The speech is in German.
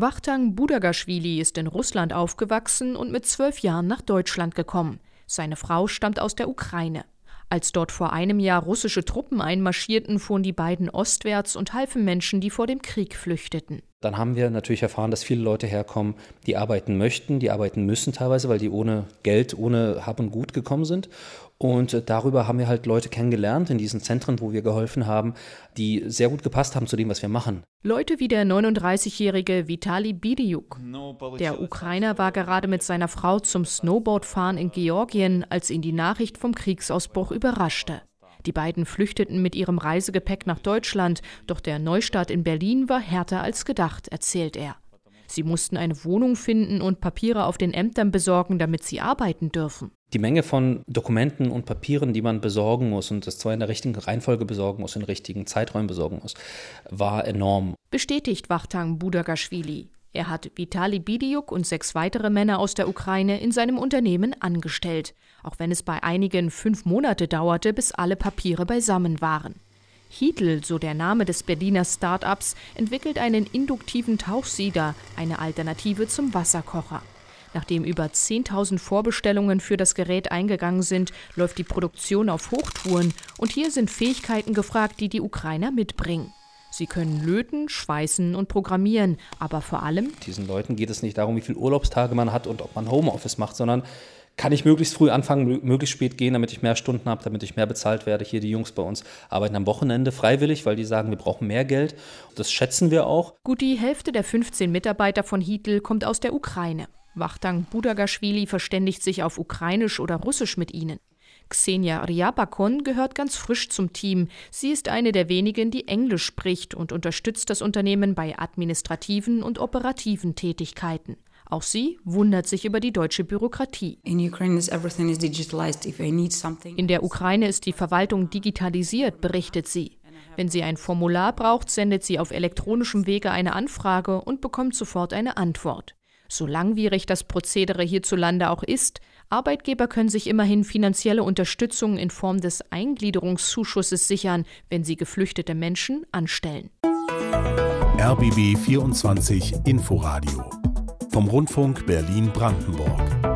Wachtang Budagaschwili ist in Russland aufgewachsen und mit zwölf Jahren nach Deutschland gekommen. Seine Frau stammt aus der Ukraine. Als dort vor einem Jahr russische Truppen einmarschierten, fuhren die beiden ostwärts und halfen Menschen, die vor dem Krieg flüchteten. Dann haben wir natürlich erfahren, dass viele Leute herkommen, die arbeiten möchten, die arbeiten müssen teilweise, weil die ohne Geld, ohne Hab und Gut gekommen sind. Und äh, darüber haben wir halt Leute kennengelernt in diesen Zentren, wo wir geholfen haben, die sehr gut gepasst haben zu dem, was wir machen. Leute wie der 39-jährige Vitali Bidiuk. Der Ukrainer war gerade mit seiner Frau zum Snowboardfahren in Georgien, als ihn die Nachricht vom Kriegsausbruch überraschte. Die beiden flüchteten mit ihrem Reisegepäck nach Deutschland, doch der Neustart in Berlin war härter als gedacht, erzählt er. Sie mussten eine Wohnung finden und Papiere auf den Ämtern besorgen, damit sie arbeiten dürfen. Die Menge von Dokumenten und Papieren, die man besorgen muss und das zwar in der richtigen Reihenfolge besorgen muss, in richtigen Zeiträumen besorgen muss, war enorm. Bestätigt Wachtang Budagaschwili. Er hat Vitali Bidiuk und sechs weitere Männer aus der Ukraine in seinem Unternehmen angestellt, auch wenn es bei einigen fünf Monate dauerte, bis alle Papiere beisammen waren. Hietl, so der Name des Berliner Start-ups, entwickelt einen induktiven Tauchsieder, eine Alternative zum Wasserkocher. Nachdem über 10.000 Vorbestellungen für das Gerät eingegangen sind, läuft die Produktion auf Hochtouren und hier sind Fähigkeiten gefragt, die die Ukrainer mitbringen. Sie können löten, schweißen und programmieren, aber vor allem. Diesen Leuten geht es nicht darum, wie viele Urlaubstage man hat und ob man Homeoffice macht, sondern kann ich möglichst früh anfangen, möglichst spät gehen, damit ich mehr Stunden habe, damit ich mehr bezahlt werde. Hier die Jungs bei uns arbeiten am Wochenende freiwillig, weil die sagen, wir brauchen mehr Geld. Das schätzen wir auch. Gut die Hälfte der 15 Mitarbeiter von Hietl kommt aus der Ukraine. Wachtang Budagaschwili verständigt sich auf Ukrainisch oder Russisch mit ihnen. Xenia Ryabakon gehört ganz frisch zum Team. Sie ist eine der wenigen, die Englisch spricht und unterstützt das Unternehmen bei administrativen und operativen Tätigkeiten. Auch sie wundert sich über die deutsche Bürokratie. In der Ukraine ist die Verwaltung digitalisiert, berichtet sie. Wenn sie ein Formular braucht, sendet sie auf elektronischem Wege eine Anfrage und bekommt sofort eine Antwort. So langwierig das Prozedere hierzulande auch ist, Arbeitgeber können sich immerhin finanzielle Unterstützung in Form des Eingliederungszuschusses sichern, wenn sie geflüchtete Menschen anstellen. RBB 24 Inforadio vom Rundfunk Berlin-Brandenburg.